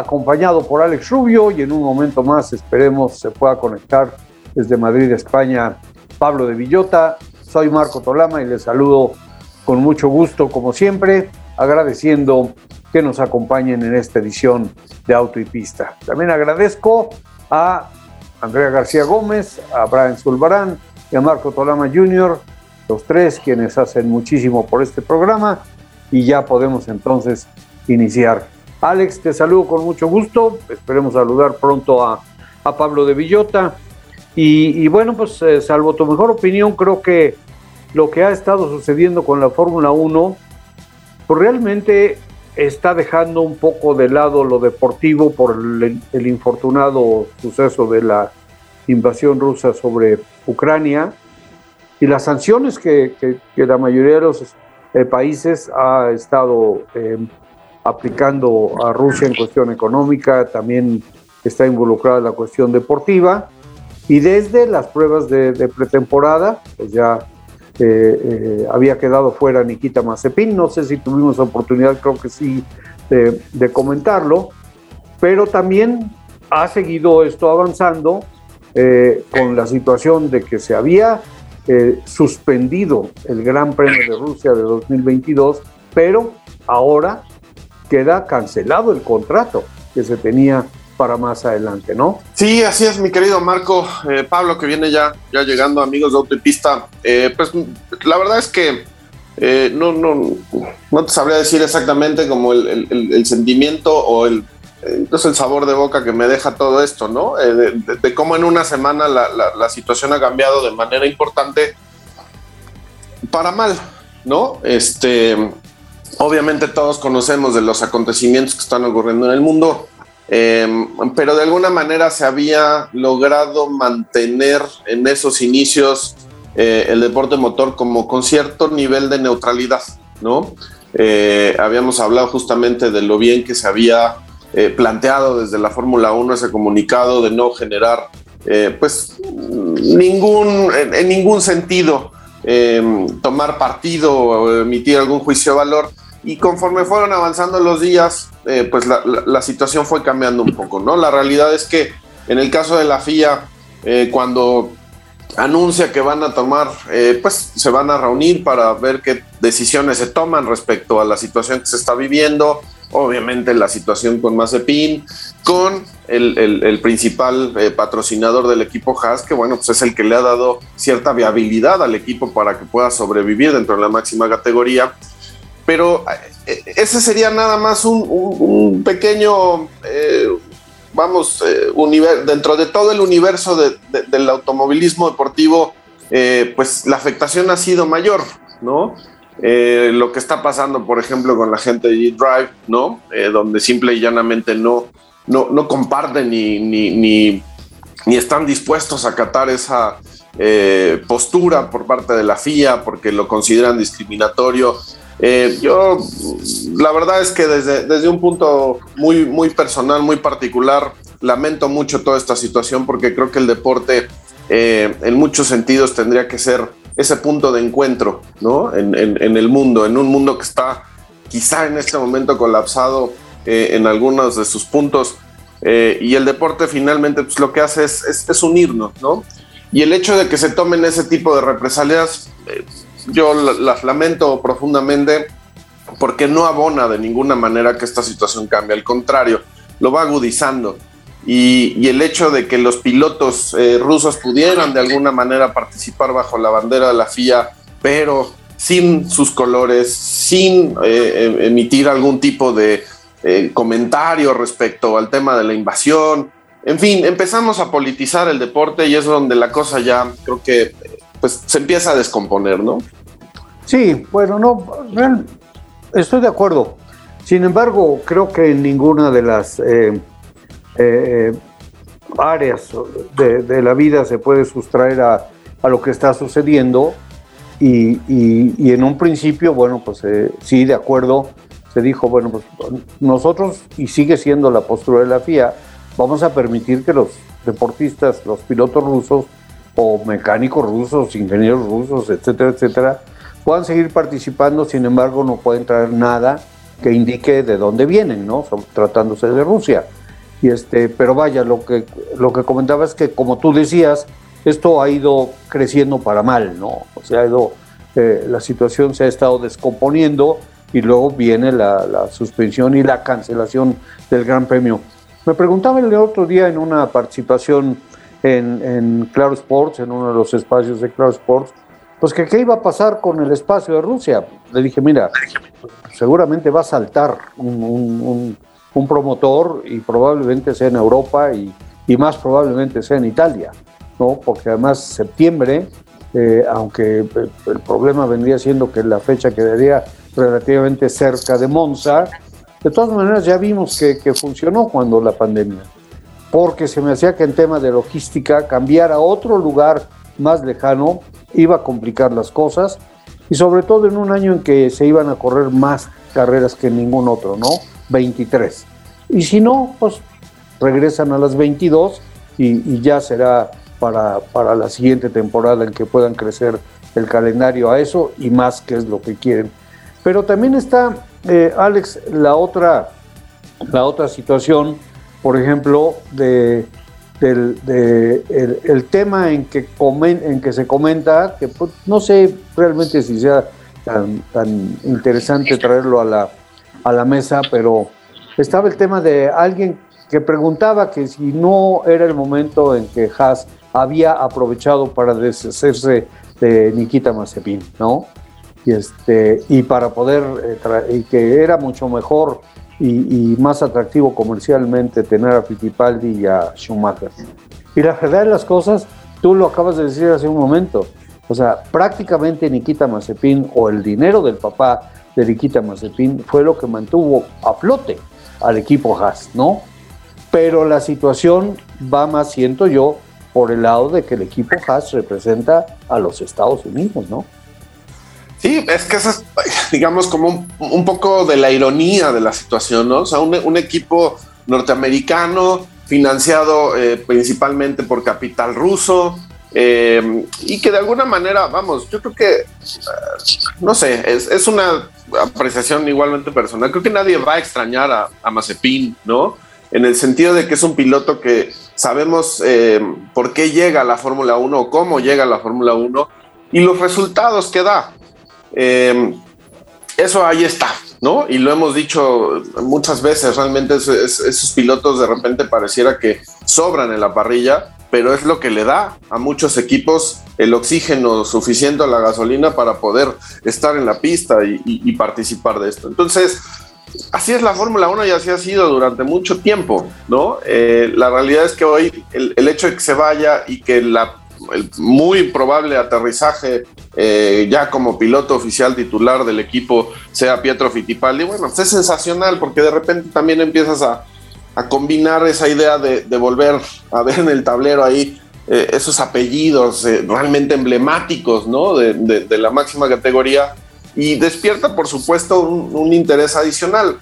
acompañado por Alex Rubio y en un momento más esperemos se pueda conectar desde Madrid, España, Pablo de Villota. Soy Marco Tolama y les saludo con mucho gusto como siempre, agradeciendo que nos acompañen en esta edición de Auto y Pista. También agradezco a Andrea García Gómez, a Brian Zulbarán y a Marco Tolama Jr., los tres quienes hacen muchísimo por este programa y ya podemos entonces iniciar. Alex, te saludo con mucho gusto, esperemos saludar pronto a, a Pablo de Villota. Y, bueno, pues eh, salvo tu mejor opinión, creo que lo que ha estado sucediendo con la Fórmula 1, pues realmente está dejando un poco de lado lo deportivo por el, infortunado suceso de la invasión rusa sobre Ucrania. Y las sanciones que la mayoría de los eh, países ha estado eh, aplicando a Rusia en cuestión económica, también está involucrada la cuestión deportiva. Y desde las pruebas de, pretemporada, pues ya eh, eh, había quedado fuera Nikita Mazepin, no sé si tuvimos oportunidad, creo que sí, de, comentarlo, pero también ha seguido esto avanzando eh, con la situación de que se había suspendido el Gran Premio de Rusia de 2022, pero ahora queda cancelado el contrato que se tenía para más adelante, ¿no? Sí, así es, mi querido Marco. Eh, Pablo, que viene ya, ya llegando, amigos de Autopista. Eh, pues la verdad es que eh, no, no, no te sabría decir exactamente como el, sentimiento o el, entonces el sabor de boca que me deja todo esto, ¿no? De, cómo en una semana la, la, situación ha cambiado de manera importante para mal, ¿no? Este, obviamente todos conocemos de los acontecimientos que están ocurriendo en el mundo, eh, pero de alguna manera se había logrado mantener en esos inicios eh, el deporte motor como con cierto nivel de neutralidad, ¿no? Eh, habíamos hablado justamente de lo bien que se había eh, planteado desde la Fórmula 1 ese comunicado de no generar pues ningún, en, en ningún sentido eh, tomar partido o emitir algún juicio de valor y conforme fueron avanzando los días eh, pues la, situación fue cambiando un poco, ¿no? La realidad es que en el caso de la FIA eh, cuando anuncia que van a tomar, eh, pues se van a reunir para ver qué decisiones se toman respecto a la situación que se está viviendo, obviamente la situación con Mazepin, con el, el, el principal eh, patrocinador del equipo Haas, que bueno, pues es el que le ha dado cierta viabilidad al equipo para que pueda sobrevivir dentro de la máxima categoría. Pero eh, ese sería nada más un, pequeño, eh, vamos, eh, dentro de todo el universo de, de, del automovilismo deportivo, pues la afectación ha sido mayor, ¿no? Lo que está pasando, por ejemplo, con la gente de G-Drive, ¿no? Donde simple y llanamente no, no, no comparten ni, ni, ni, están dispuestos a acatar esa postura por parte de la FIA porque lo consideran discriminatorio. Eh, yo, la verdad es que desde, desde un punto muy, muy personal, muy particular, lamento mucho toda esta situación porque creo que el deporte eh, en muchos sentidos tendría que ser ese punto de encuentro ¿no? en, en, en, el mundo, en un mundo que está quizá en este momento colapsado eh, en algunos de sus puntos. Eh, y el deporte finalmente pues, lo que hace es, es, es, unirnos, ¿no? Y el hecho de que se tomen ese tipo de represalias, eh, yo las lamento profundamente porque no abona de ninguna manera que esta situación cambie, al contrario, lo va agudizando. Y, el hecho de que los pilotos eh, rusos pudieran de alguna manera participar bajo la bandera de la FIA, pero sin sus colores, sin eh, emitir algún tipo de eh, comentario respecto al tema de la invasión. En fin, empezamos a politizar el deporte y es donde la cosa ya creo que pues, se empieza a descomponer, ¿no? Sí, bueno, no, estoy de acuerdo. Sin embargo, creo que en ninguna de las eh, eh, áreas de, la vida se puede sustraer a, lo que está sucediendo y, en un principio, bueno, pues eh, sí, de acuerdo, se dijo, bueno, pues nosotros, y sigue siendo la postura de la FIA, vamos a permitir que los deportistas, los pilotos rusos o mecánicos rusos, ingenieros rusos, etcétera, etcétera, puedan seguir participando, sin embargo no pueden traer nada que indique de dónde vienen, ¿no? Tratándose de Rusia. Y este, pero vaya, lo que, lo que comentaba es que, como tú decías, esto ha ido creciendo para mal, ¿no? O sea, eh, la situación se ha estado descomponiendo y luego viene la, suspensión y la cancelación del Gran Premio. Me preguntaba el otro día en una participación en, en Claro Sports, en uno de los espacios de Claro Sports, pues que qué iba a pasar con el espacio de Rusia. Le dije, mira, seguramente va a saltar un, promotor y probablemente sea en Europa y, más probablemente sea en Italia, ¿no? Porque además septiembre, eh, aunque el, problema vendría siendo que la fecha quedaría relativamente cerca de Monza, de todas maneras ya vimos que, que funcionó cuando la pandemia, porque se me hacía que en tema de logística cambiar a otro lugar más lejano iba a complicar las cosas y sobre todo en un año en que se iban a correr más carreras que ningún otro, ¿no? 23. Y si no, pues regresan a las 22 y, ya será para, para, la siguiente temporada en que puedan crecer el calendario a eso y más que es lo que quieren. Pero también está, eh, Alex, la otra, la otra situación, por ejemplo, de del de el, tema en que, comen, en que se comenta, que pues, no sé realmente si sea tan, tan interesante traerlo a la, a la mesa, pero estaba el tema de alguien que preguntaba que si no era el momento en que Haas había aprovechado para deshacerse de Nikita Mazepin, ¿no? Y, este, y para poder, eh, y que era mucho mejor y, más atractivo comercialmente tener a Fittipaldi y a Schumacher. Y la verdad de las cosas, tú lo acabas de decir hace un momento, o sea, prácticamente Nikita Mazepin o el dinero del papá de Nikita Mazepin fue lo que mantuvo a flote al equipo Haas, ¿no? Pero la situación va más, siento yo, por el lado de que el equipo Haas representa a los Estados Unidos, ¿no? Sí, es que eso es, digamos, como un, poco de la ironía de la situación, ¿no? O sea, un, equipo norteamericano financiado eh, principalmente por capital ruso eh, y que de alguna manera, vamos, yo creo que, eh, no sé, es, una apreciación igualmente personal. Creo que nadie va a extrañar a, a Mazepin, ¿no? En el sentido de que es un piloto que sabemos por qué llega a la Fórmula 1 o cómo llega a la Fórmula 1 y los resultados que da. Eso ahí está, ¿no? Y lo hemos dicho muchas veces, realmente esos pilotos de repente pareciera que sobran en la parrilla, pero es lo que le da a muchos equipos el oxígeno suficiente a la gasolina para poder estar en la pista y, participar de esto. Entonces, así es la Fórmula 1 y así ha sido durante mucho tiempo, ¿no? Eh, la realidad es que hoy el, el, hecho de que se vaya y que la el muy probable aterrizaje eh, ya como piloto oficial titular del equipo sea Pietro Fittipaldi, bueno, pues es sensacional porque de repente también empiezas a, combinar esa idea de, volver a ver en el tablero ahí eh, esos apellidos eh, realmente emblemáticos, ¿no? De, la máxima categoría y despierta, por supuesto, un, interés adicional.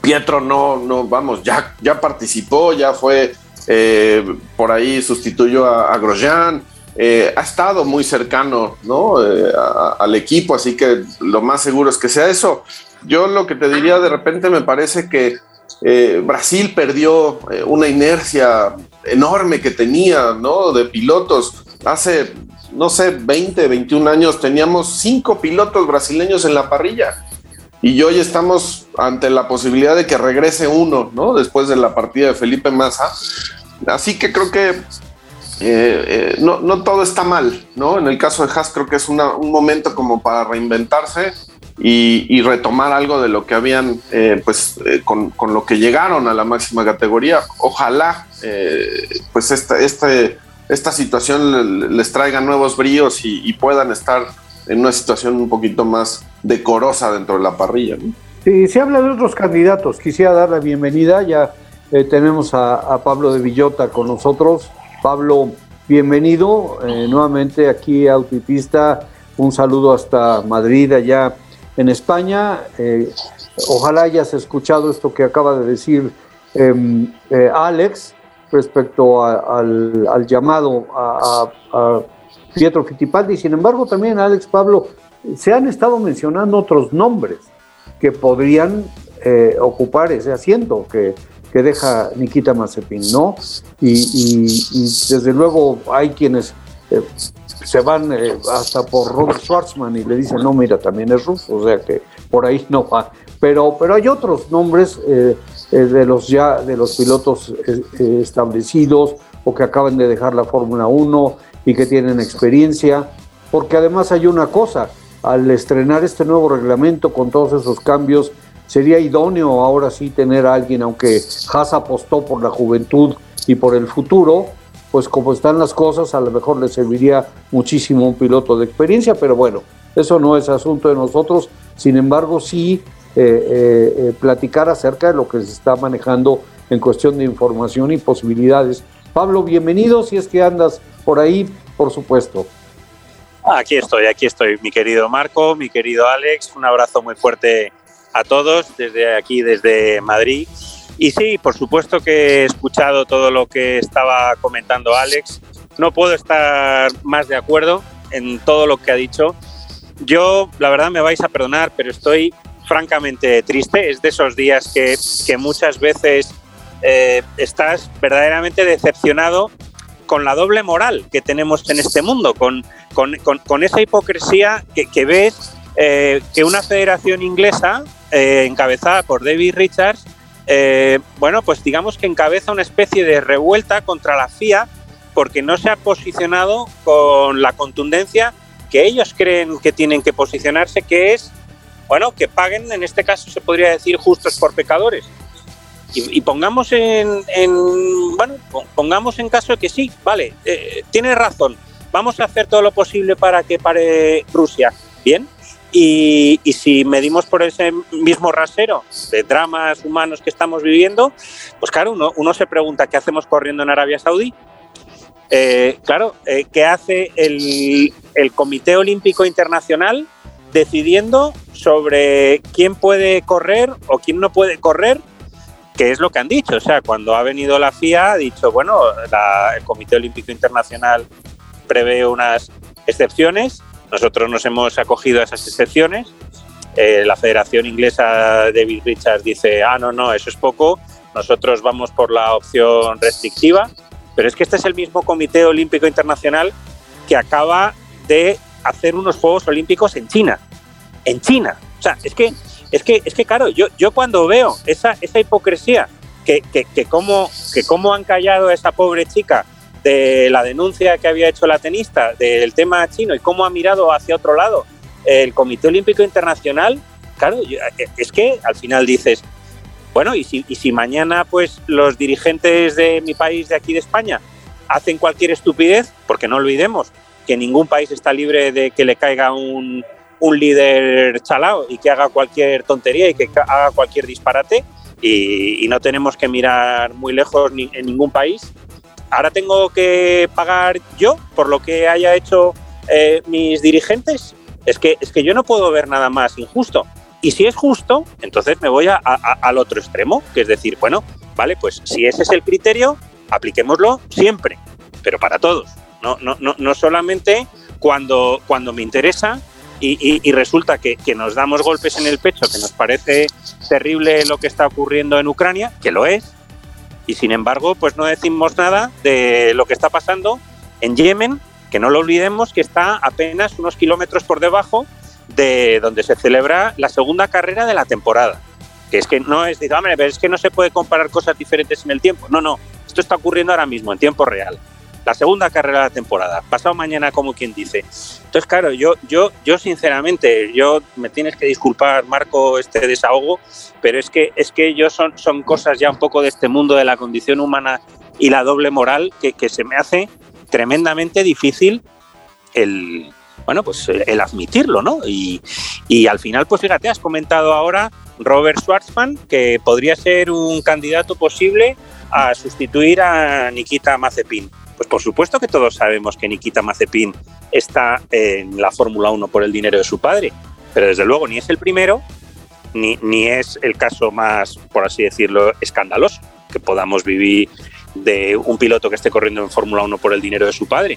Pietro no, no, vamos, ya, ya participó, ya fue por ahí sustituyó a, Grosjean, eh, ha estado muy cercano ¿no? Eh, al equipo, así que lo más seguro es que sea eso. Yo lo que te diría de repente me parece que Brasil perdió una inercia enorme que tenía ¿no? de pilotos. Hace, no sé, 20, 21 años teníamos cinco pilotos brasileños en la parrilla. Y hoy estamos ante la posibilidad de que regrese uno, ¿no? Después de la partida de Felipe Massa. Así que creo que eh, eh, no, no, todo está mal, ¿no? En el caso de Haas creo que es un momento como para reinventarse y, retomar algo de lo que habían, eh, pues con, con, lo que llegaron a la máxima categoría. Ojalá, pues esta, este, esta situación les traiga nuevos bríos y, puedan estar en una situación un poquito más decorosa dentro de la parrilla. ¿no? Sí, se habla de otros candidatos. Quisiera dar la bienvenida ya eh, tenemos a, Pablo de Villota con nosotros. Pablo, bienvenido eh, nuevamente aquí a Autopista. Un saludo hasta Madrid, allá en España. Eh, ojalá hayas escuchado esto que acaba de decir em, Alex respecto al, llamado a, a Pietro Fittipaldi. Sin embargo, también Alex Pablo, se han estado mencionando otros nombres que podrían eh, ocupar ese asiento que, que deja Nikita Mazepin, ¿no? Y, desde luego hay quienes eh, se van eh, hasta por Robert Schwarzman y le dicen, no, mira, también es ruso, o sea que por ahí no va. Pero, pero hay otros nombres de los ya de los pilotos establecidos o que acaban de dejar la Fórmula 1 y que tienen experiencia, porque además hay una cosa, al estrenar este nuevo reglamento con todos esos cambios, sería idóneo ahora sí tener a alguien, aunque Haas apostó por la juventud y por el futuro, pues como están las cosas, a lo mejor le serviría muchísimo un piloto de experiencia, pero bueno, eso no es asunto de nosotros, sin embargo sí eh, eh, eh, platicar acerca de lo que se está manejando en cuestión de información y posibilidades. Pablo, bienvenido si es que andas por ahí, por supuesto. Aquí estoy, aquí estoy, mi querido Marco, mi querido Alex, un abrazo muy fuerte a todos desde aquí, desde Madrid. Y sí, por supuesto que he escuchado todo lo que estaba comentando Alex. No puedo estar más de acuerdo en todo lo que ha dicho. Yo, la verdad, me vais a perdonar, pero estoy francamente triste. Es de esos días que, que muchas veces eh, estás verdaderamente decepcionado con la doble moral que tenemos en este mundo, con, con, esa hipocresía que, ves eh, que una federación inglesa eh, encabezada por David Richards, eh, bueno, pues digamos que encabeza una especie de revuelta contra la FIA porque no se ha posicionado con la contundencia que ellos creen que tienen que posicionarse, que es, bueno, que paguen, en este caso se podría decir justos por pecadores. Y, pongamos en, bueno, pongamos en caso que sí, vale, eh, tiene razón, vamos a hacer todo lo posible para que pare Rusia, bien, y, si medimos por ese mismo rasero de dramas humanos que estamos viviendo, pues claro, uno, uno se pregunta qué hacemos corriendo en Arabia Saudí. Eh, claro, eh, ¿qué hace el, el Comité Olímpico Internacional decidiendo sobre quién puede correr o quién no puede correr que es lo que han dicho. O sea, cuando ha venido la FIA, ha dicho, bueno, el Comité Olímpico Internacional prevé unas excepciones, nosotros nos hemos acogido a esas excepciones. Eh, la Federación Inglesa David Richards dice, ah, no, no, eso es poco, nosotros vamos por la opción restrictiva, pero es que este es el mismo Comité Olímpico Internacional que acaba de hacer unos Juegos Olímpicos en China. En China. O sea, es que es que, es que claro, yo, yo cuando veo esa, esa hipocresía, que, que, que, cómo, que cómo han callado a esa pobre chica de la denuncia que había hecho la tenista del tema chino y cómo ha mirado hacia otro lado el Comité Olímpico Internacional, claro, es que al final dices, bueno, y si, y si mañana pues los dirigentes de mi país, de aquí de España, hacen cualquier estupidez, porque no olvidemos que ningún país está libre de que le caiga un, un líder chalao y que haga cualquier tontería y que haga cualquier disparate y, no tenemos que mirar muy lejos ni, en ningún país. Ahora tengo que pagar yo por lo que haya hecho eh, mis dirigentes. Es que, es que yo no puedo ver nada más injusto. Y si es justo, entonces me voy al otro extremo, que es decir, bueno, vale, pues si ese es el criterio, apliquémoslo siempre, pero para todos. No, no, no, no solamente cuando, cuando me interesa y, resulta que, nos damos golpes en el pecho, que nos parece terrible lo que está ocurriendo en Ucrania, que lo es, y sin embargo, pues no decimos nada de lo que está pasando en Yemen, que no lo olvidemos, que está apenas unos kilómetros por debajo de donde se celebra la segunda carrera de la temporada. Que es que no es, es que no se puede comparar cosas diferentes en el tiempo. No, no, esto está ocurriendo ahora mismo, en tiempo real la segunda carrera de la temporada, pasado mañana como quien dice. Entonces, claro, yo, yo, yo sinceramente, yo me tienes que disculpar, Marco, este desahogo, pero es que, es que yo son, son cosas ya un poco de este mundo de la condición humana y la doble moral que, que se me hace tremendamente difícil el, bueno, pues el admitirlo, ¿no? Y, y, al final, pues fíjate, has comentado ahora Robert Schwartzman, que podría ser un candidato posible a sustituir a Nikita Mazepin. Pues por supuesto que todos sabemos que Nikita Mazepin está en la Fórmula 1 por el dinero de su padre, pero desde luego ni es el primero, ni, ni es el caso más, por así decirlo, escandaloso que podamos vivir de un piloto que esté corriendo en Fórmula 1 por el dinero de su padre.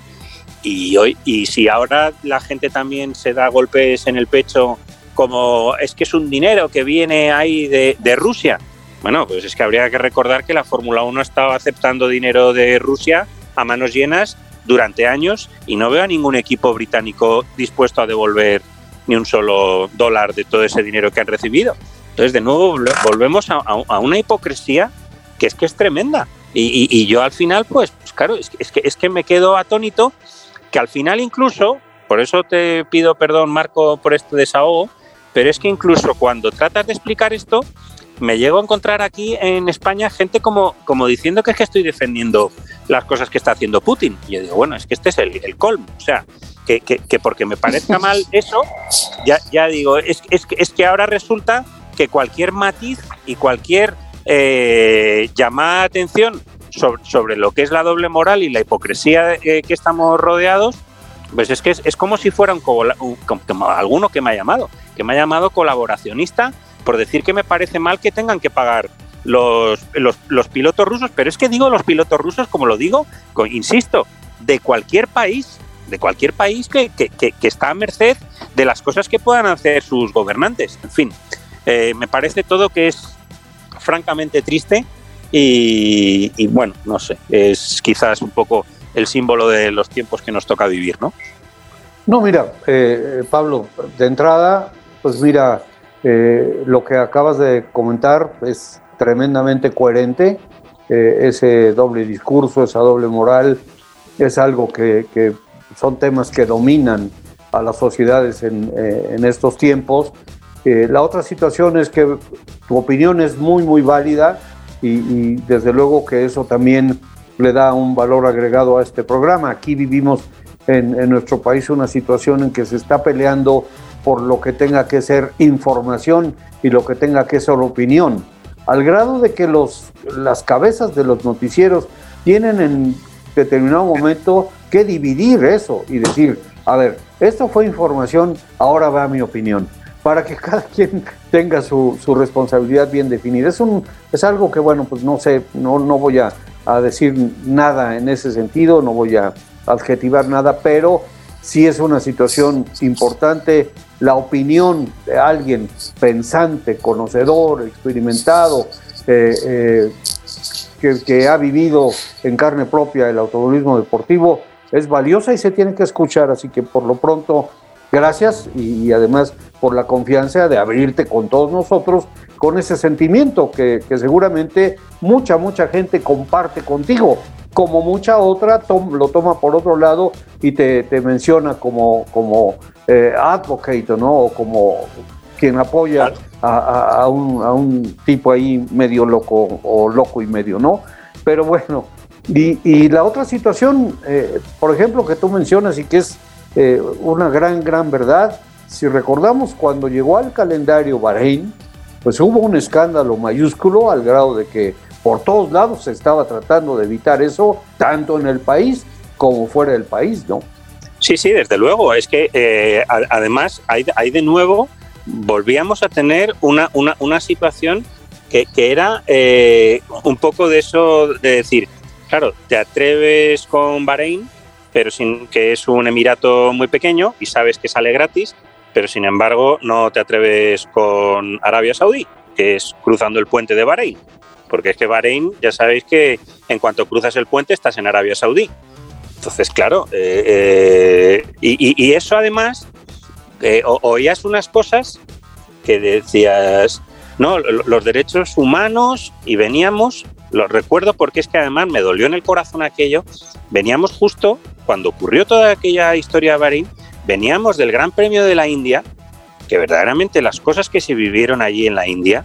Y, hoy, y si ahora la gente también se da golpes en el pecho como es que es un dinero que viene ahí de, de Rusia, bueno, pues es que habría que recordar que la Fórmula 1 ha estado aceptando dinero de Rusia a manos llenas durante años y no veo a ningún equipo británico dispuesto a devolver ni un solo dólar de todo ese dinero que han recibido. Entonces, de nuevo, volvemos a, una hipocresía que es que es tremenda. Y, yo al final, pues, claro, es, que, es que me quedo atónito que al final incluso, por eso te pido perdón, Marco, por este desahogo, pero es que incluso cuando tratas de explicar esto, me llego a encontrar aquí en España gente como, como diciendo que es que estoy defendiendo las cosas que está haciendo Putin. Y yo digo, bueno, es que este es el, colmo. O sea, que, que, porque me parezca mal eso, ya, ya digo, es, es, es que ahora resulta que cualquier matiz y cualquier eh, llamada de atención sobre, sobre, lo que es la doble moral y la hipocresía que estamos rodeados, pues es que es, como si fuera un, un, alguno que me ha llamado, que me ha llamado colaboracionista por decir que me parece mal que tengan que pagar los, los, pilotos rusos, pero es que digo los pilotos rusos, como lo digo, insisto, de cualquier país, de cualquier país que, está a merced de las cosas que puedan hacer sus gobernantes. En fin, eh, me parece todo que es francamente triste y, bueno, no sé, es quizás un poco el símbolo de los tiempos que nos toca vivir, ¿no? No, mira, eh, Pablo, de entrada, pues mira, eh, lo que acabas de comentar es tremendamente coherente. Eh, ese doble discurso, esa doble moral, es algo que, son temas que dominan a las sociedades en, eh, estos tiempos. la otra situación es que tu opinión es muy, muy válida y, desde luego que eso también le da un valor agregado a este programa. Aquí vivimos en nuestro país una situación en que se está peleando por lo que tenga que ser información y lo que tenga que ser opinión, al grado de que los, las cabezas de los noticieros tienen en determinado momento que dividir eso y decir, a ver, esto fue información, ahora va mi opinión, para que cada quien tenga su, responsabilidad bien definida. Es, un, es algo que, bueno, pues no sé, no, no voy a, a decir nada en ese sentido, no voy a adjetivar nada, pero sí es una situación importante la opinión de alguien pensante, conocedor, experimentado, eh, eh, que, ha vivido en carne propia el automovilismo deportivo, es valiosa y se tiene que escuchar. Así que por lo pronto, gracias y, además por la confianza de abrirte con todos nosotros con ese sentimiento que, seguramente mucha, mucha gente comparte contigo como mucha otra lo toma por otro lado y te, menciona como, como eh, advocate, ¿no? O como quien apoya a, un, tipo ahí medio loco o loco y medio, ¿no? Pero bueno, y, la otra situación, eh, por ejemplo, que tú mencionas y que es eh, una gran, gran verdad, si recordamos cuando llegó al calendario Bahrein, pues hubo un escándalo mayúsculo al grado de que por todos lados se estaba tratando de evitar eso, tanto en el país como fuera del país, ¿no? Sí, sí, desde luego. Es que eh, además hay, de nuevo, volvíamos a tener una, una, situación que, era eh, un poco de eso de decir, claro, te atreves con Bahrein, pero sin que es un emirato muy pequeño y sabes que sale gratis, pero sin embargo no te atreves con Arabia Saudí, que es cruzando el puente de Bahrein porque es que Bahrein, ya sabéis que en cuanto cruzas el puente estás en Arabia Saudí. Entonces, claro, eh, eh, y, eso además, eh, oías unas cosas que decías, no, los derechos humanos y veníamos, lo recuerdo porque es que además me dolió en el corazón aquello, veníamos justo cuando ocurrió toda aquella historia de Bahrein, veníamos del Gran Premio de la India, que verdaderamente las cosas que se vivieron allí en la India,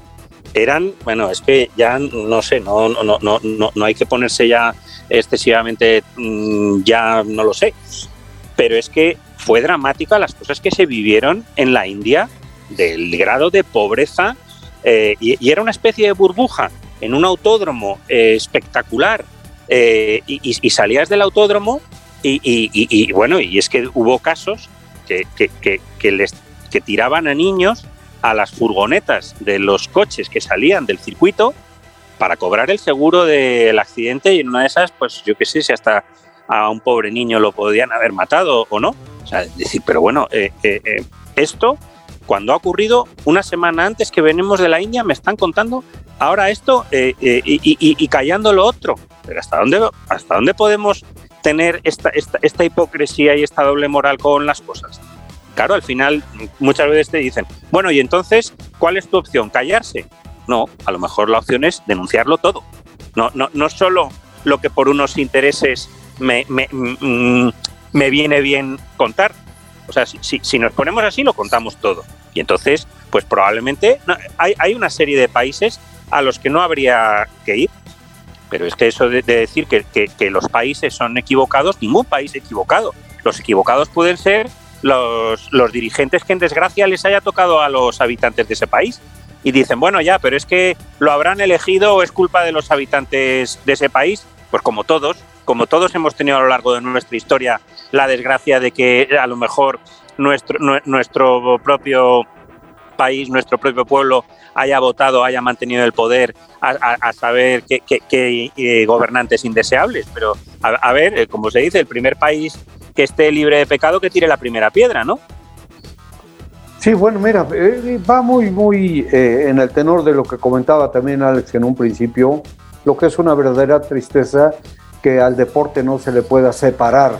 eran, bueno, es que ya no sé, no, no, no, no, no hay que ponerse ya excesivamente, mm, ya no lo sé, pero es que fue dramática las cosas que se vivieron en la India, del grado de pobreza eh, y, era una especie de burbuja en un autódromo eh, espectacular eh, y, salías del autódromo y, bueno, y es que hubo casos que, que, les, que tiraban a niños a las furgonetas de los coches que salían del circuito para cobrar el seguro del accidente y en una de esas, pues yo qué sé, si hasta a un pobre niño lo podían haber matado o no. O sea, decir, pero bueno, esto cuando ha ocurrido una semana antes que venimos de la India, me están contando ahora esto eh, eh, y, callando lo otro. Pero ¿hasta dónde, hasta dónde podemos tener esta, esta, hipocresía y esta doble moral con las cosas? Claro, al final muchas veces te dicen, bueno, y entonces, ¿cuál es tu opción? ¿Callarse? No, a lo mejor la opción es denunciarlo todo. No, no, no solo lo que por unos intereses me, me, mm, me viene bien contar. O sea, si, si nos ponemos así, lo contamos todo. Y entonces, pues probablemente hay, una serie de países a los que no habría que ir. Pero es que eso de, decir que, los países son equivocados, ningún país equivocado. Los equivocados pueden ser los, los dirigentes que en desgracia les haya tocado a los habitantes de ese país. Y dicen, bueno, ya, pero es que lo habrán elegido o es culpa de los habitantes de ese país. Pues como todos, como todos hemos tenido a lo largo de nuestra historia la desgracia de que a lo mejor nuestro, nuestro propio país, nuestro propio pueblo haya votado, haya mantenido el poder, a, saber qué, eh, gobernantes indeseables. Pero, a, ver, eh, como se dice, el primer país que esté libre de pecado que tire la primera piedra, ¿no? Sí, bueno, mira, eh, va muy, muy en el tenor de lo que comentaba también Alex en un principio, lo que es una verdadera tristeza que al deporte no se le pueda separar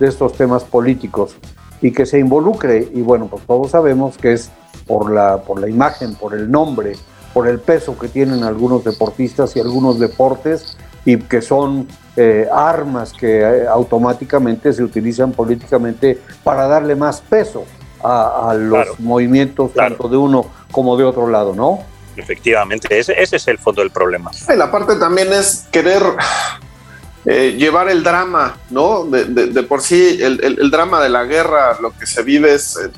de estos temas políticos y que se involucre. Y bueno, pues todos sabemos que es por la, por la imagen, por el nombre, por el peso que tienen algunos deportistas y algunos deportes y que son eh, armas que eh, automáticamente se utilizan políticamente para darle más peso a, los movimientos tanto de uno como de otro lado, ¿no? Efectivamente, ese, ese es el fondo del problema. la parte también es querer eh, llevar el drama, ¿no? De, por sí, el, drama de la guerra, lo que se vive es eh,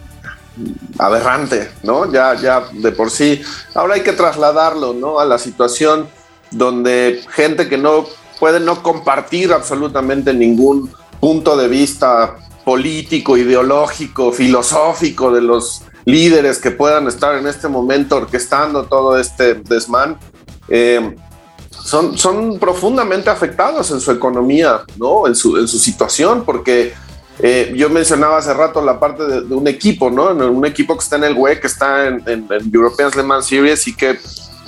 aberrante, ¿no? Ya, ya de por sí. Ahora hay que trasladarlo, ¿no? A la situación donde gente que no puede no compartir absolutamente ningún punto de vista político, ideológico, filosófico de los líderes que puedan estar en este momento orquestando todo este desmán. Eh, son, son profundamente afectados en su economía, ¿no? En su, en su situación, porque eh, yo mencionaba hace rato la parte de, un equipo, ¿no? Un equipo que está en el WE, que está en, en, European Le Series y que,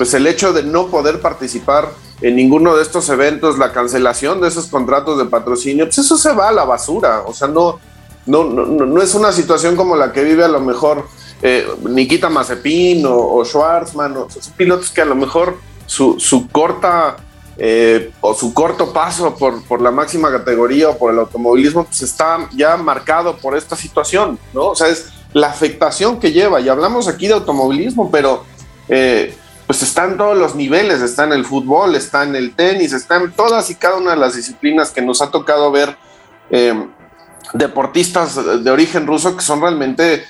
pues, el hecho de no poder participar en ninguno de estos eventos, la cancelación de esos contratos de patrocinio, pues eso se va a la basura. O sea, no, no, no, es una situación como la que vive a lo mejor eh, Nikita Mazepin o, o Schwarzman, o, son pilotos que a lo mejor su, corta eh, o su corto paso por, por, la máxima categoría o por el automovilismo, pues está ya marcado por esta situación, ¿no? O sea, es la afectación que lleva. Y hablamos aquí de automovilismo, pero eh, pues está en todos los niveles, está en el fútbol, está en el tenis, está en todas y cada una de las disciplinas que nos ha tocado ver eh, deportistas de origen ruso que son realmente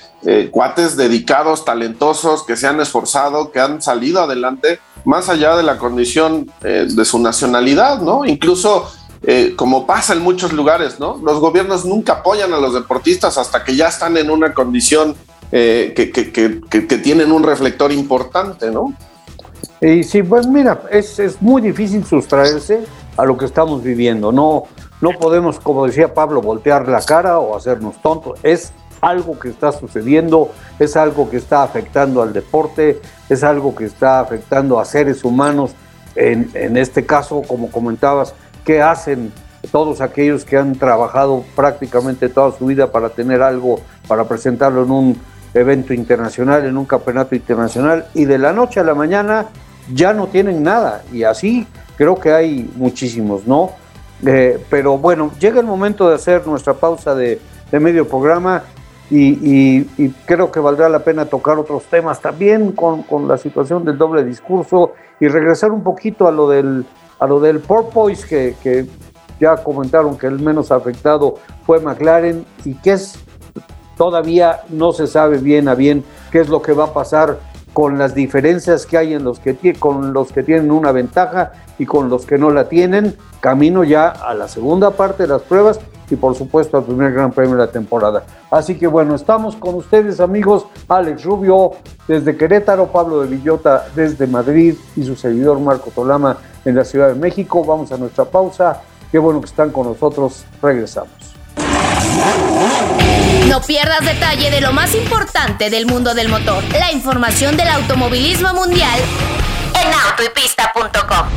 cuates dedicados, talentosos, que se han esforzado, que han salido adelante más allá de la condición eh, de su nacionalidad, ¿no? Incluso eh, como pasa en muchos lugares, ¿no? Los gobiernos nunca apoyan a los deportistas hasta que ya están en una condición eh, que, tienen un reflector importante, ¿no? Y sí, pues mira, es, es, muy difícil sustraerse a lo que estamos viviendo. No, no podemos, como decía Pablo, voltear la cara o hacernos tontos. Es algo que está sucediendo, es algo que está afectando al deporte, es algo que está afectando a seres humanos. En, este caso, como comentabas, ¿qué hacen todos aquellos que han trabajado prácticamente toda su vida para tener algo, para presentarlo en un evento internacional, en un campeonato internacional, y de la noche a la mañana ya no tienen nada? Y así creo que hay muchísimos, ¿no? Eh, pero bueno, llega el momento de hacer nuestra pausa de, medio programa y, creo que valdrá la pena tocar otros temas también con, la situación del doble discurso y regresar un poquito a lo del, a lo del porpoise que, que ya comentaron que el menos afectado fue McLaren y que es todavía no se sabe bien a bien qué es lo que va a pasar con las diferencias que hay en los que, con los que tienen una ventaja y con los que no la tienen, camino ya a la segunda parte de las pruebas y por supuesto al primer Gran Premio de la temporada. Así que bueno, estamos con ustedes amigos, Alex Rubio desde Querétaro, Pablo de Villota desde Madrid y su servidor Marco Tolama en la Ciudad de México. Vamos a nuestra pausa. Qué bueno que están con nosotros. Regresamos. No pierdas detalle de lo más importante del mundo del motor. La información del automovilismo mundial en autoypista.com.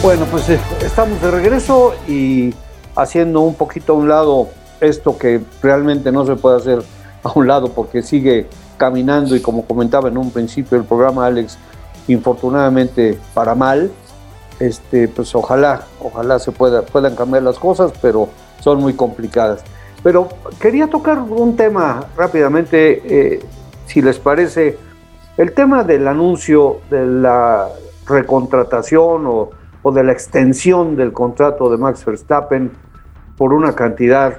Bueno, pues eh, estamos de regreso y haciendo un poquito a un lado esto que realmente no se puede hacer a un lado porque sigue caminando y como comentaba en un principio del programa Alex, infortunadamente para mal, este, pues ojalá, ojalá se pueda, puedan cambiar las cosas, pero son muy complicadas. Pero quería tocar un tema rápidamente, eh, si les parece, el tema del anuncio de la recontratación o, o, de la extensión del contrato de Max Verstappen por una cantidad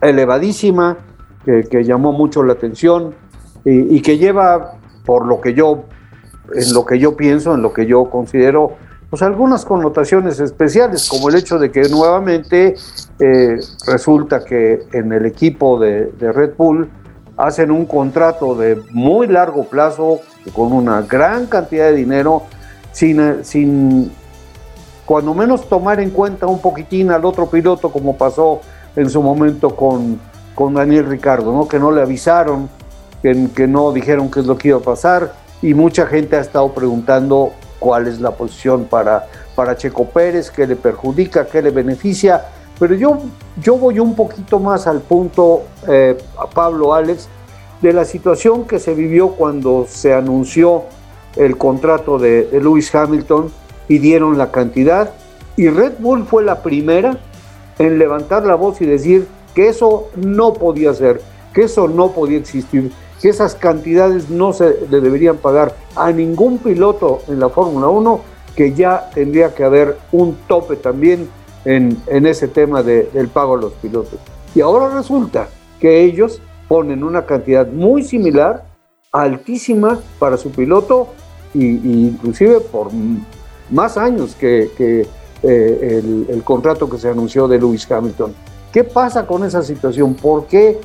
elevadísima que, llamó mucho la atención y, y, que lleva, por lo que yo, en lo que yo pienso, en lo que yo considero, pues algunas connotaciones especiales, como el hecho de que nuevamente eh, resulta que en el equipo de, Red Bull hacen un contrato de muy largo plazo, con una gran cantidad de dinero, sin, sin cuando menos tomar en cuenta un poquitín al otro piloto, como pasó en su momento con, con Daniel Ricardo, ¿no? que no le avisaron, que no dijeron qué es lo que iba a pasar, y mucha gente ha estado preguntando cuál es la posición para, para Checo Pérez, qué le perjudica, qué le beneficia. Pero yo, yo voy un poquito más al punto, eh, a Pablo Alex, de la situación que se vivió cuando se anunció el contrato de Lewis Hamilton y dieron la cantidad. Y Red Bull fue la primera en levantar la voz y decir que eso no podía ser, que eso no podía existir, que esas cantidades no se le deberían pagar a ningún piloto en la Fórmula 1, que ya tendría que haber un tope también en, en ese tema de, del pago a los pilotos. Y ahora resulta que ellos ponen una cantidad muy similar, altísima para su piloto, y, inclusive por más años que, que eh, el, el contrato que se anunció de Lewis Hamilton. ¿Qué pasa con esa situación? ¿Por qué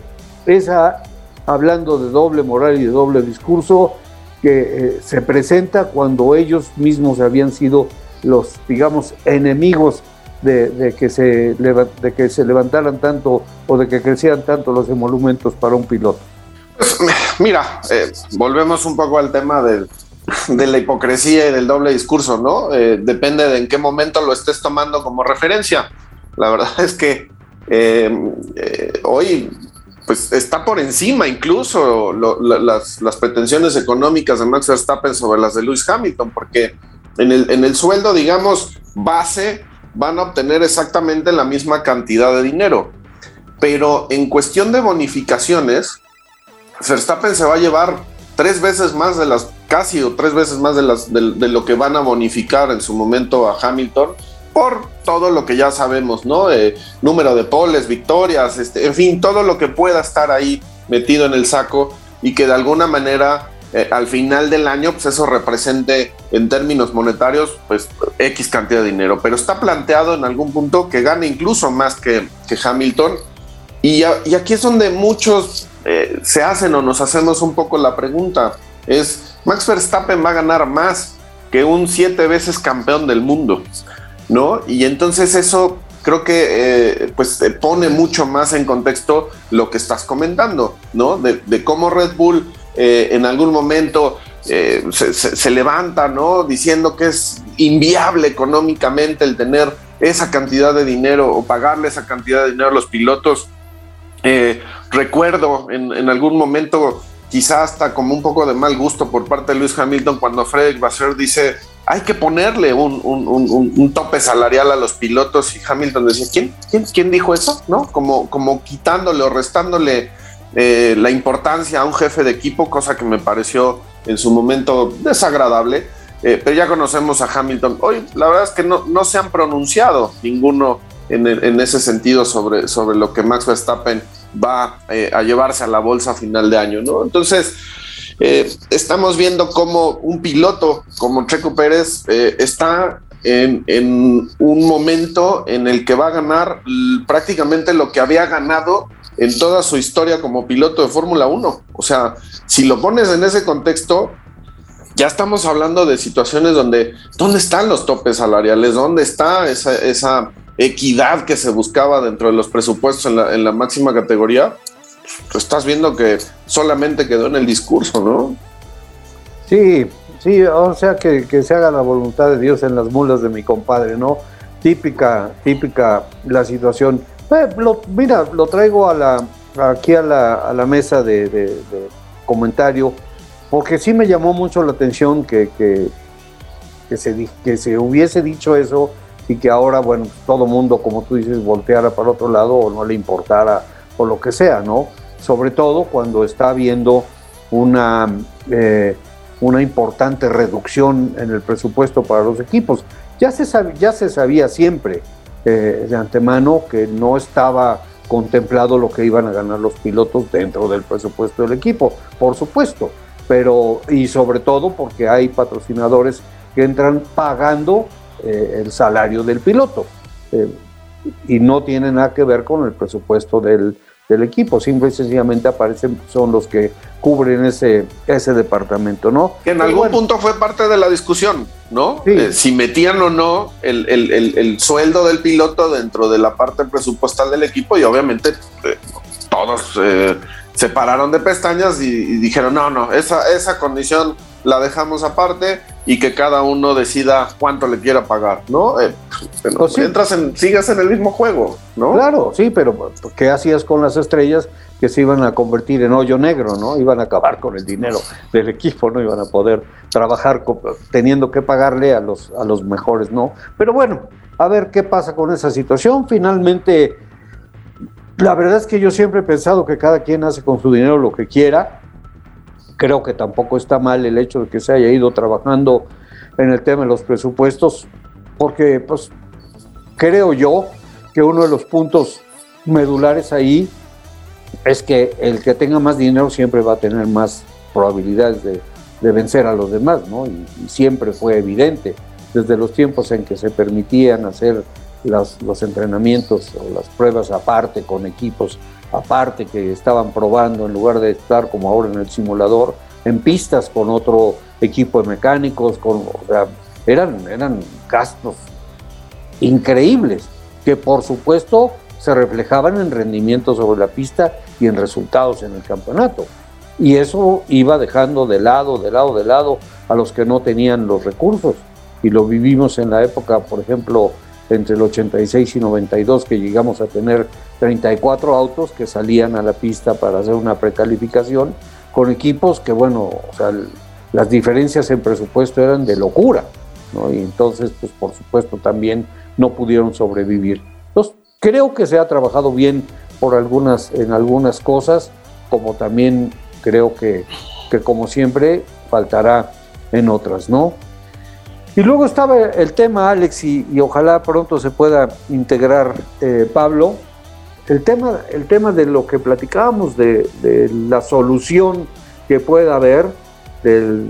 esa hablando de doble moral y de doble discurso que eh, se presenta cuando ellos mismos habían sido los, digamos, enemigos de, que se, de que se levantaran tanto o de que crecieran tanto los emolumentos para un piloto. Pues, mira, eh, volvemos un poco al tema de la hipocresía y del doble discurso, ¿no? Eh, depende de en qué momento lo estés tomando como referencia. La verdad es que hoy pues está por encima incluso las, pretensiones económicas de Max Verstappen sobre las de Lewis Hamilton, porque en el, en el sueldo, digamos, base van a obtener exactamente la misma cantidad de dinero. Pero en cuestión de bonificaciones, Verstappen se va a llevar tres veces más de las, casi o tres veces más de, las, de lo que van a bonificar en su momento a Hamilton por todo lo que ya sabemos, ¿no? Eh, número de poles, victorias, este, en fin, todo lo que pueda estar ahí metido en el saco y que de alguna manera eh, al final del año, pues eso represente en términos monetarios, pues X cantidad de dinero. Pero está planteado en algún punto que gane incluso más que, que Hamilton. Y, y, aquí es donde muchos eh, se hacen o nos hacemos un poco la pregunta. Es, Max Verstappen va a ganar más que un siete veces campeón del mundo. ¿No? Y entonces eso creo que eh, pues pone mucho más en contexto lo que estás comentando, ¿no? De, cómo Red Bull eh, en algún momento eh, se, levanta, ¿no? Diciendo que es inviable económicamente el tener esa cantidad de dinero o pagarle esa cantidad de dinero a los pilotos. recuerdo en, algún momento, quizá hasta como un poco de mal gusto por parte de Luis Hamilton, cuando Frederick Vasseur dice hay que ponerle un, un, tope salarial a los pilotos y Hamilton decía, ¿quién, quién, quién dijo eso? ¿No? Como, como quitándole o restándole eh, la importancia a un jefe de equipo, cosa que me pareció en su momento desagradable, eh, pero ya conocemos a Hamilton. Hoy la verdad es que no, no se han pronunciado ninguno en, en ese sentido sobre, sobre lo que Max Verstappen va eh, a llevarse a la bolsa a final de año, ¿no? Entonces, eh, estamos viendo cómo un piloto como Checo Pérez eh, está en, un momento en el que va a ganar prácticamente lo que había ganado en toda su historia como piloto de Fórmula 1. O sea, si lo pones en ese contexto, ya estamos hablando de situaciones donde, ¿dónde están los topes salariales? ¿Dónde está esa, esa equidad que se buscaba dentro de los presupuestos en la máxima categoría? Estás viendo que solamente quedó en el discurso, ¿no? Sí, sí, o sea que, que, se haga la voluntad de Dios en las mulas de mi compadre, ¿no? Típica, típica la situación. Eh, mira, lo traigo aquí a la, mesa de, comentario, porque sí me llamó mucho la atención que, que, que, se, que se hubiese dicho eso y que ahora, bueno, todo mundo, como tú dices, volteara para otro lado o no le importara o lo que sea, ¿no? Sobre todo cuando está habiendo una, eh, una importante reducción en el presupuesto para los equipos. Ya se, ya se sabía siempre eh, de antemano que no estaba contemplado lo que iban a ganar los pilotos dentro del presupuesto del equipo, por supuesto, pero y sobre todo porque hay patrocinadores que entran pagando eh, el salario del piloto eh, y no tiene nada que ver con el presupuesto del, del equipo, simple y sencillamente aparecen, son los que cubren ese, ese departamento, ¿no? Que en algún bueno, punto fue parte de la discusión, ¿no? Sí. Eh, si metían o no el, el, el, el, sueldo del piloto dentro de la parte presupuestal del equipo y obviamente eh, todos eh, se pararon de pestañas y, y, dijeron, no, no, esa, esa condición la dejamos aparte y que cada uno decida cuánto le quiera pagar, ¿no? Eh, pues sí. Entras en, sigas en el mismo juego, ¿no? Claro, sí, pero ¿qué hacías con las estrellas que se iban a convertir en hoyo negro, ¿no? Iban a acabar con el dinero del equipo, no iban a poder trabajar con, teniendo que pagarle a los, a los mejores, ¿no? Pero bueno, a ver qué pasa con esa situación. Finalmente, la verdad es que yo siempre he pensado que cada quien hace con su dinero lo que quiera creo que tampoco está mal el hecho de que se haya ido trabajando en el tema de los presupuestos, porque pues creo yo que uno de los puntos medulares ahí es que el que tenga más dinero siempre va a tener más probabilidades de, de vencer a los demás, ¿no? Y, siempre fue evidente, desde los tiempos en que se permitían hacer las, los entrenamientos o las pruebas aparte con equipos aparte que estaban probando en lugar de estar como ahora en el simulador, en pistas con otro equipo de mecánicos, con, o sea, eran, eran gastos increíbles que por supuesto se reflejaban en rendimiento sobre la pista y en resultados en el campeonato. Y eso iba dejando de lado, de lado, de lado a los que no tenían los recursos. Y lo vivimos en la época, por ejemplo, entre el 86 y 92 que llegamos a tener 34 autos que salían a la pista para hacer una precalificación con equipos que, bueno, las diferencias en presupuesto eran de locura, ¿no? Y entonces, pues por supuesto, también no pudieron sobrevivir. Entonces, creo que se ha trabajado bien por algunas, en algunas cosas, como también creo que, que como siempre, faltará en otras, ¿no? Y luego estaba el tema, Alex, y, ojalá pronto se pueda integrar eh, Pablo, el tema, el tema de lo que platicábamos, de, la solución que pueda haber, de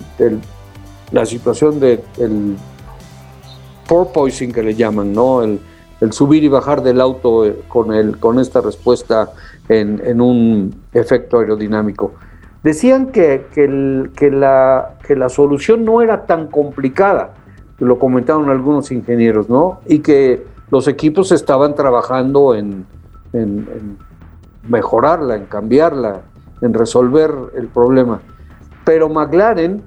la situación del de, porpoising que le llaman, ¿no? El, subir y bajar del auto eh, con, el, con esta respuesta en, un efecto aerodinámico. Decían que, que, la, que la solución no era tan complicada, lo comentaron algunos ingenieros, ¿no? Y que los equipos estaban trabajando en, mejorarla, en cambiarla, en resolver el problema. Pero McLaren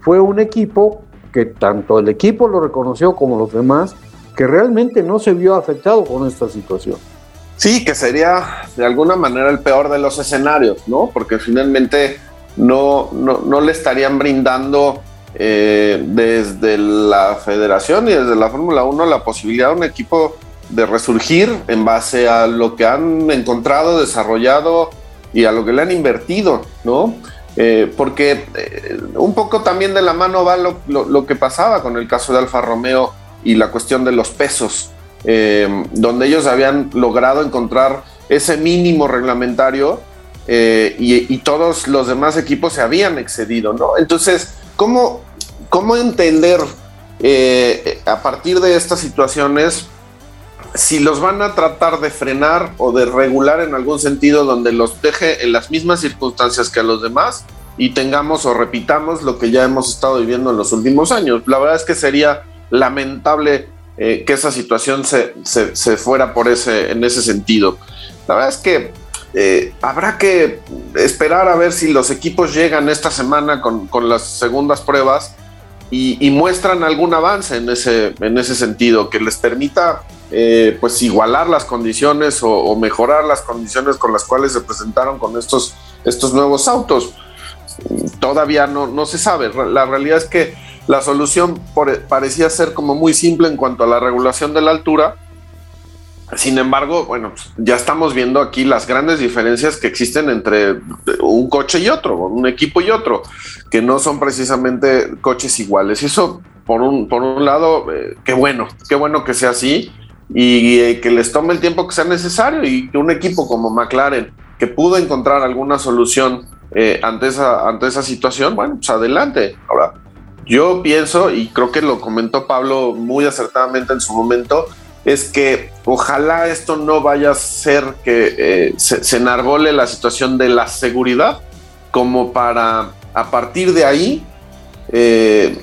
fue un equipo que tanto el equipo lo reconoció como los demás, que realmente no se vio afectado con esta situación. Sí, que sería de alguna manera el peor de los escenarios, ¿no? Porque finalmente no, no, no le estarían brindando eh, desde la federación y desde la Fórmula 1 la posibilidad de un equipo de resurgir en base a lo que han encontrado, desarrollado y a lo que le han invertido, ¿no? Eh, porque eh, un poco también de la mano va lo, que pasaba con el caso de Alfa Romeo y la cuestión de los pesos, donde ellos habían logrado encontrar ese mínimo reglamentario eh, y, todos los demás equipos se habían excedido, ¿no? Entonces, ¿cómo, cómo entender eh, a partir de estas situaciones si los van a tratar de frenar o de regular en algún sentido donde los deje en las mismas circunstancias que a los demás y tengamos o repitamos lo que ya hemos estado viviendo en los últimos años. La verdad es que sería lamentable eh, que esa situación se, se, fuera por ese, en ese sentido. La verdad es que eh, habrá que esperar a ver si los equipos llegan esta semana con, con las segundas pruebas y, muestran algún avance en ese, en ese sentido, que les permita eh, pues igualar las condiciones o, mejorar las condiciones con las cuales se presentaron con estos, estos nuevos autos. Todavía no, no se sabe. La realidad es que la solución parecía ser como muy simple en cuanto a la regulación de la altura, sin embargo, bueno, ya estamos viendo aquí las grandes diferencias que existen entre un coche y otro, un equipo y otro, que no son precisamente coches iguales. Y eso, por un, por un lado, eh, qué bueno, qué bueno que sea así y eh, que les tome el tiempo que sea necesario y que un equipo como McLaren, que pudo encontrar alguna solución eh, ante, esa, ante esa situación, bueno, pues adelante. Ahora, yo pienso, y creo que lo comentó Pablo muy acertadamente en su momento, es que ojalá esto no vaya a ser que eh, se, enarbole la situación de la seguridad como para a partir de ahí eh,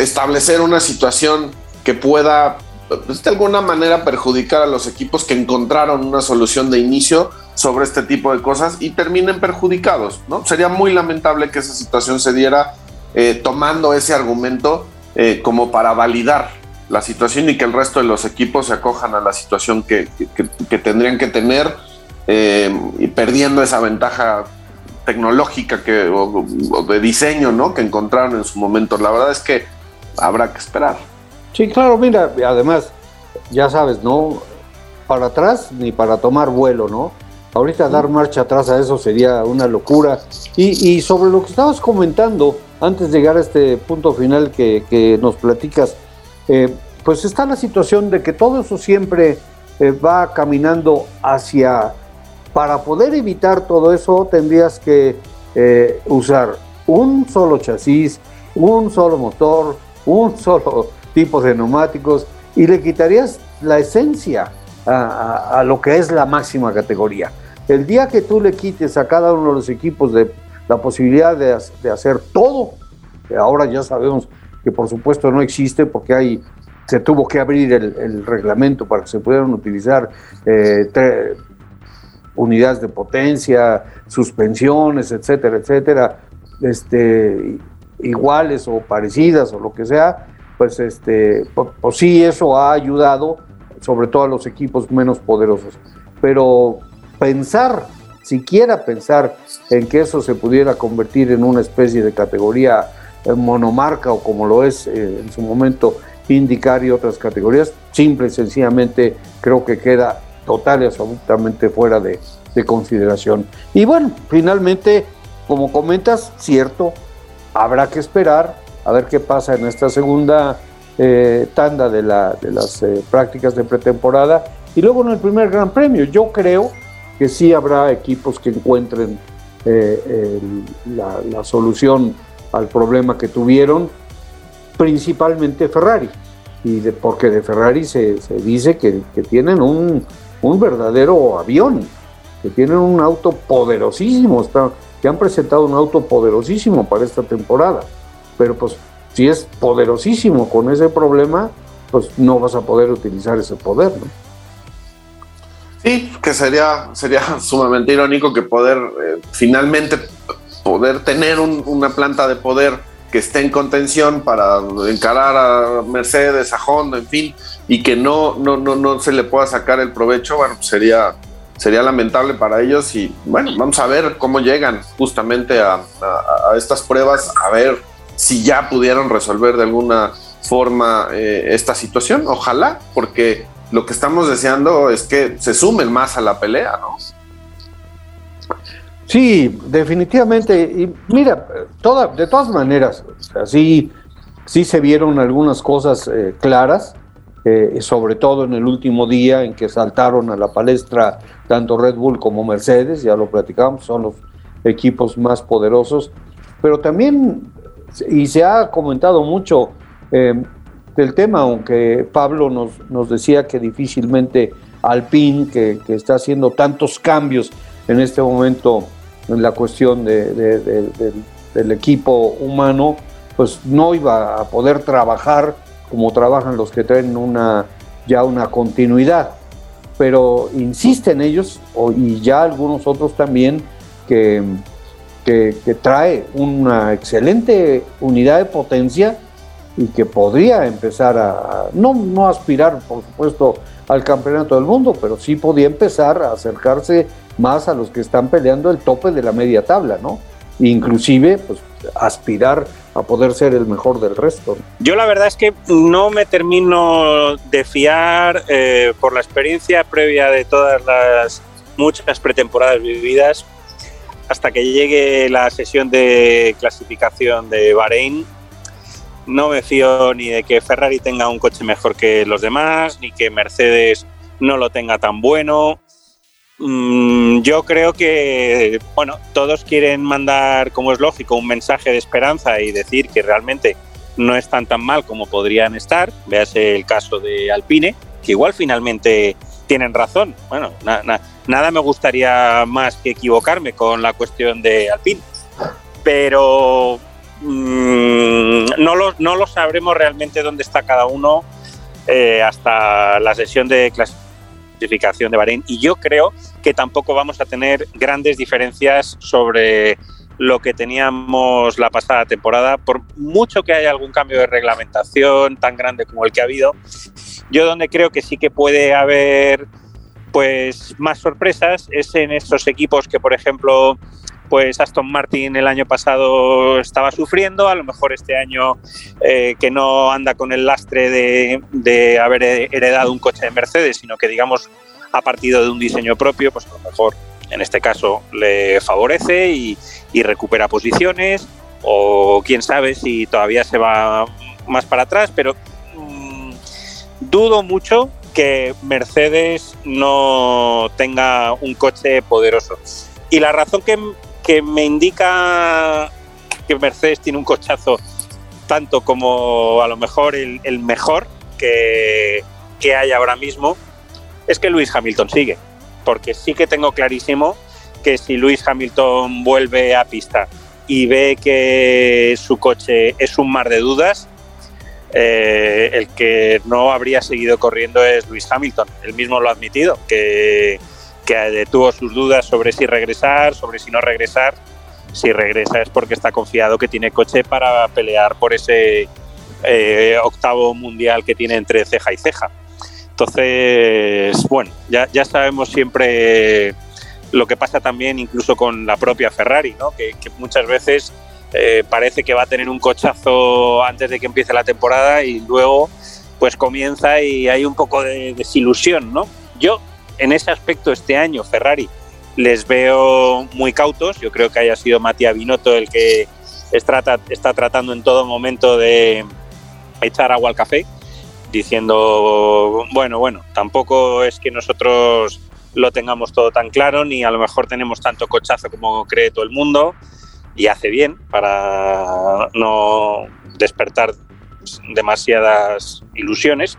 establecer una situación que pueda pues, de alguna manera perjudicar a los equipos que encontraron una solución de inicio sobre este tipo de cosas y terminen perjudicados, ¿no? Sería muy lamentable que esa situación se diera eh, tomando ese argumento como para validar la situación y que el resto de los equipos se acojan a la situación que, tendrían que tener eh, y perdiendo esa ventaja tecnológica que, o, de diseño ¿no? que encontraron en su momento. La verdad es que habrá que esperar. Sí, claro, mira, además, ya sabes, ¿no? Para atrás ni para tomar vuelo, ¿no? Ahorita dar marcha atrás a eso sería una locura. Y, sobre lo que estabas comentando, antes de llegar a este punto final que, que nos platicas, eh, pues está la situación de que todo eso siempre eh, va caminando hacia, para poder evitar todo eso tendrías que eh, usar un solo chasis, un solo motor, un solo tipo de neumáticos y le quitarías la esencia a, lo que es la máxima categoría. El día que tú le quites a cada uno de los equipos la posibilidad de hacer todo, ahora ya sabemos que por supuesto no existe porque hay, se tuvo que abrir el, reglamento para que se pudieran utilizar eh, unidades de potencia, suspensiones, etcétera, etcétera, este, iguales o parecidas o lo que sea, pues, este, pues, sí, eso ha ayudado, sobre todo a los equipos menos poderosos. Pero pensar, siquiera pensar en que eso se pudiera convertir en una especie de categoría monomarca o como lo es eh, en su momento indicar y otras categorías, simple y sencillamente creo que queda total y absolutamente fuera de, consideración. Y bueno, finalmente, como comentas, cierto, habrá que esperar a ver qué pasa en esta segunda eh, tanda de, la, de las eh, prácticas de pretemporada y luego en el primer Gran Premio. Yo creo que sí habrá equipos que encuentren la solución al problema que tuvieron, principalmente Ferrari. Y de, porque de Ferrari se, dice que, tienen un, verdadero avión, que tienen un auto poderosísimo, que han presentado un auto poderosísimo para esta temporada. Pero pues si es poderosísimo con ese problema, pues no vas a poder utilizar ese poder, ¿no? Sí, que sería, sería sumamente irónico que poder eh, finalmente poder tener una planta de poder que esté en contención para encarar a Mercedes, a Honda, en fin, y que no, no, no, no se le pueda sacar el provecho, bueno, pues sería, sería lamentable para ellos y bueno, vamos a ver cómo llegan justamente a, estas pruebas, a ver si ya pudieron resolver de alguna forma eh, esta situación, ojalá, porque lo que estamos deseando es que se sumen más a la pelea, ¿no? Sí, definitivamente. Y mira, toda, de todas maneras, sí, sí se vieron algunas cosas eh, claras. eh, sobre todo en el último día en que saltaron a la palestra tanto Red Bull como Mercedes, ya lo platicamos, son los equipos más poderosos, pero también, y se ha comentado mucho eh, del tema, aunque Pablo nos, nos decía que difícilmente Alpine, que, que, está haciendo tantos cambios en este momento en la cuestión de, de, de, del equipo humano, pues no iba a poder trabajar como trabajan los que traen una, ya una continuidad. Pero insisten ellos, y ya algunos otros también, que, que, trae una excelente unidad de potencia y que podría empezar a, no, no aspirar, por supuesto, al campeonato del mundo, pero sí podía empezar a acercarse más a los que están peleando el tope de la media tabla, ¿no? Inclusive, pues, aspirar a poder ser el mejor del resto. Yo la verdad es que no me termino de fiar eh, por la experiencia previa de todas las muchas pretemporadas vividas hasta que llegue la sesión de clasificación de Bahrein. No me fío ni de que Ferrari tenga un coche mejor que los demás, ni que Mercedes no lo tenga tan bueno. Mm, yo creo que, bueno, todos quieren mandar, como es lógico, un mensaje de esperanza y decir que realmente no están tan mal como podrían estar. Véase el caso de Alpine, que igual finalmente tienen razón. Bueno, nada me gustaría más que equivocarme con la cuestión de Alpine, pero mm, no, lo, no lo sabremos realmente dónde está cada uno eh, hasta la sesión de clasificación de Bahrein. Y yo creo que tampoco vamos a tener grandes diferencias sobre lo que teníamos la pasada temporada, por mucho que haya algún cambio de reglamentación tan grande como el que ha habido, yo donde creo que sí que puede haber pues más sorpresas es en estos equipos que por ejemplo pues Aston Martin el año pasado estaba sufriendo, a lo mejor este año eh, que no anda con el lastre de, haber heredado un coche de Mercedes, sino que digamos ha partido de un diseño propio, pues a lo mejor en este caso le favorece y, recupera posiciones, o quién sabe si todavía se va más para atrás, pero mmm, dudo mucho que Mercedes no tenga un coche poderoso. Y la razón que, que me indica que Mercedes tiene un cochazo tanto como a lo mejor el, mejor que, que, hay ahora mismo, es que Luis Hamilton sigue. Porque sí que tengo clarísimo que si Luis Hamilton vuelve a pista y ve que su coche es un mar de dudas, eh, el que no habría seguido corriendo es Luis Hamilton. Él mismo lo ha admitido, que que tuvo sus dudas sobre si regresar, sobre si no regresar. Si regresa es porque está confiado que tiene coche para pelear por ese eh, octavo mundial que tiene entre ceja y ceja. Entonces, bueno, ya, ya sabemos siempre lo que pasa también incluso con la propia Ferrari, ¿no? que, muchas veces eh, parece que va a tener un cochazo antes de que empiece la temporada y luego pues comienza y hay un poco de desilusión. ¿no? Yo en ese aspecto este año Ferrari les veo muy cautos. Yo creo que haya sido Matías Binotto el que está, tratando en todo momento de echar agua al café, diciendo, bueno, bueno, tampoco es que nosotros lo tengamos todo tan claro, ni a lo mejor tenemos tanto cochazo como cree todo el mundo, y hace bien para no despertar demasiadas ilusiones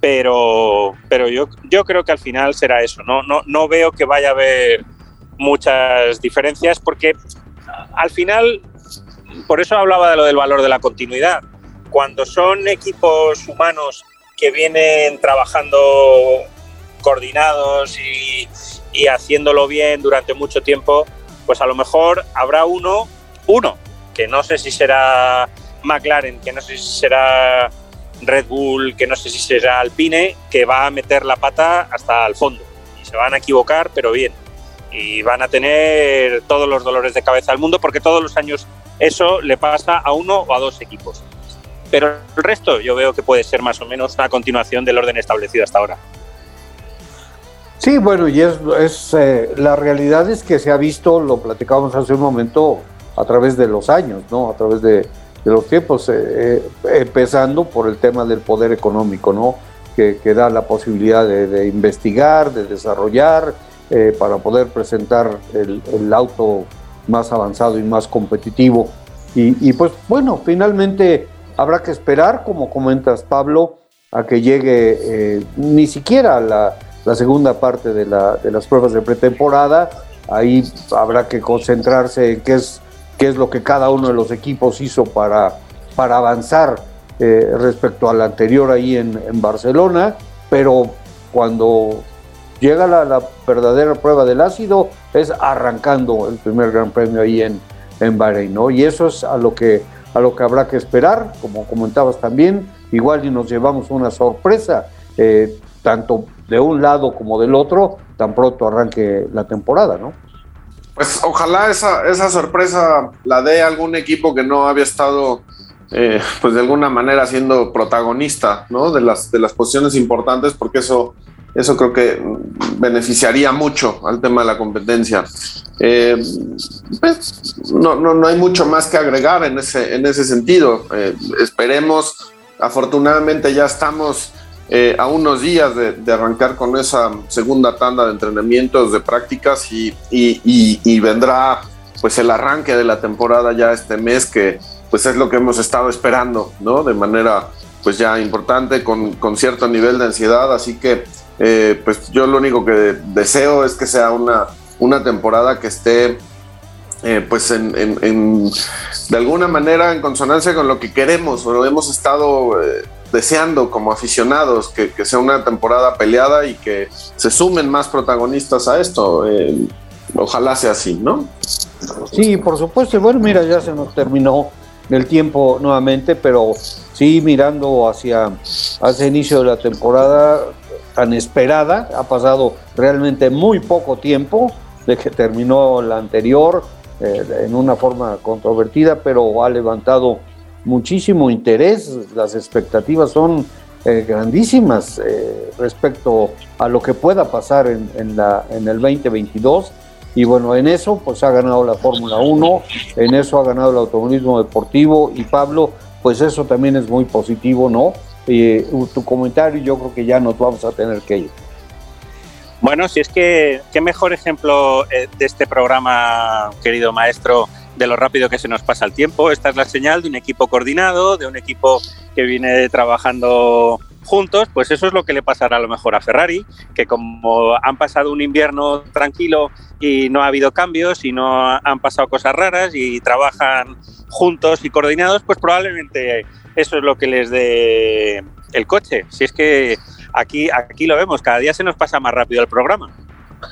pero, pero yo, yo creo que al final será eso. No, no, no veo que vaya a haber muchas diferencias porque al final, por eso hablaba de lo del valor de la continuidad. Cuando son equipos humanos que vienen trabajando coordinados y, y haciéndolo bien durante mucho tiempo, pues a lo mejor habrá uno, uno, que no sé si será McLaren, que no sé si será Red Bull, que no sé si será Alpine, que va a meter la pata hasta el fondo. Y se van a equivocar, pero bien. Y van a tener todos los dolores de cabeza del mundo, porque todos los años eso le pasa a uno o a dos equipos. Pero el resto yo veo que puede ser más o menos una continuación del orden establecido hasta ahora. Sí, bueno, y es, eh, la realidad es que se ha visto, lo platicábamos hace un momento, a través de los años, ¿no? A través de, de los tiempos, empezando por el tema del poder económico, ¿no? Que, da la posibilidad de, investigar, de desarrollar, para poder presentar el, el, auto más avanzado y más competitivo. Y, y, pues bueno, finalmente habrá que esperar, como comentas Pablo, a que llegue ni siquiera la, la segunda parte de, la, de las pruebas de pretemporada. Ahí habrá que concentrarse en qué es, qué es lo que cada uno de los equipos hizo para, para avanzar eh, respecto al anterior ahí en, Barcelona, pero cuando llega la, la, verdadera prueba del ácido es arrancando el primer Gran Premio ahí en, en Bahrein, ¿no? Y eso es a lo que a lo que habrá que esperar, como comentabas también, igual y nos llevamos una sorpresa, eh, tanto de un lado como del otro, tan pronto arranque la temporada, ¿no? Pues ojalá esa, esa sorpresa la dé algún equipo que no había estado, eh, pues de alguna manera siendo protagonista, ¿no? De las, de las posiciones importantes, porque eso, eso creo que beneficiaría mucho al tema de la competencia. Eh, pues no, no, no, hay mucho más que agregar en ese, en ese sentido. Eh, esperemos, afortunadamente ya estamos eh, a unos días de, arrancar con esa segunda tanda de entrenamientos, de prácticas y, y, vendrá pues el arranque de la temporada ya este mes que pues es lo que hemos estado esperando, ¿no? De manera pues ya importante, con, con cierto nivel de ansiedad, así que eh, pues yo lo único que deseo es que sea una, una temporada que esté eh, pues en, en, de alguna manera en consonancia con lo que queremos o hemos estado deseando como aficionados que, sea una temporada peleada y que se sumen más protagonistas a esto. Eh, ojalá sea así, ¿no? Sí, por supuesto. Bueno, mira, ya se nos terminó el tiempo nuevamente, pero sí mirando hacia, hacia inicio de la temporada tan esperada. Ha pasado realmente muy poco tiempo de que terminó la anterior eh, en una forma controvertida, pero ha levantado muchísimo interés, las expectativas son eh, grandísimas eh, respecto a lo que pueda pasar en, la, en el 2022. Y bueno, en eso pues ha ganado la Fórmula 1, en eso ha ganado el automovilismo deportivo y Pablo, pues eso también es muy positivo, ¿no? Y tu comentario yo creo que ya nos vamos a tener que ir. Bueno, si es que qué mejor ejemplo eh, de este programa, querido maestro, de lo rápido que se nos pasa el tiempo. Esta es la señal de un equipo coordinado, de un equipo que viene trabajando juntos, pues eso es lo que le pasará a lo mejor a Ferrari, que como han pasado un invierno tranquilo y no ha habido cambios y no han pasado cosas raras y trabajan juntos y coordinados, pues probablemente eso es lo que les dé el coche. Si es que aquí, aquí lo vemos, cada día se nos pasa más rápido el programa.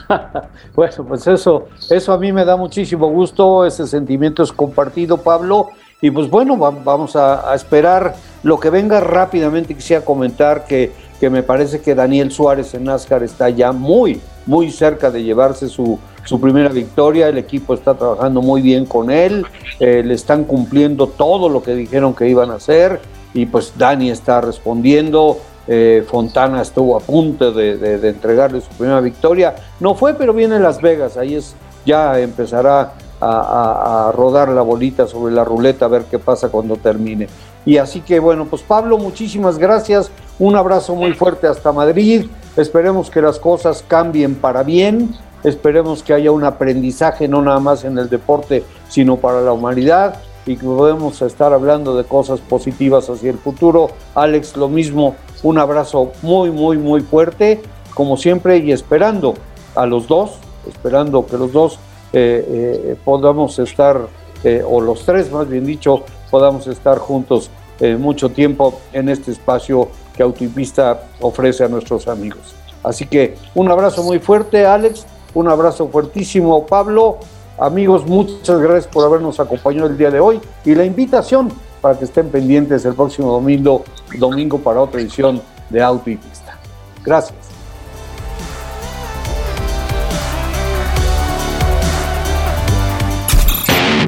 bueno, pues eso, eso a mí me da muchísimo gusto, ese sentimiento es compartido, Pablo. Y pues bueno, vamos a, esperar lo que venga rápidamente. Quisiera comentar que, que, me parece que Daniel Suárez en NASCAR está ya muy, muy cerca de llevarse su, su primera victoria. El equipo está trabajando muy bien con él, eh, le están cumpliendo todo lo que dijeron que iban a hacer. Y pues Dani está respondiendo. Eh, Fontana estuvo a punto de, entregarle su primera victoria. No fue, pero viene Las Vegas, ahí es, ya empezará a, rodar la bolita sobre la ruleta a ver qué pasa cuando termine. Y así que bueno, pues Pablo, muchísimas gracias, un abrazo muy fuerte hasta Madrid, esperemos que las cosas cambien para bien, esperemos que haya un aprendizaje no nada más en el deporte, sino para la humanidad y que podemos estar hablando de cosas positivas hacia el futuro. Alex, lo mismo, un abrazo muy, muy, muy fuerte, como siempre, y esperando a los dos, esperando que los dos eh, eh, podamos estar, eh, o los tres más bien dicho, podamos estar juntos mucho tiempo en este espacio que Autopista ofrece a nuestros amigos. Así que un abrazo muy fuerte, Alex, un abrazo fuertísimo, Pablo. Amigos, muchas gracias por habernos acompañado el día de hoy y la invitación para que estén pendientes el próximo domingo, domingo para otra edición de Auto y Pista. Gracias.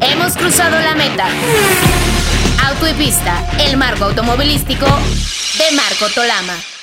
Hemos cruzado la meta. Auto y Pista, el marco automovilístico de Marco Tolama.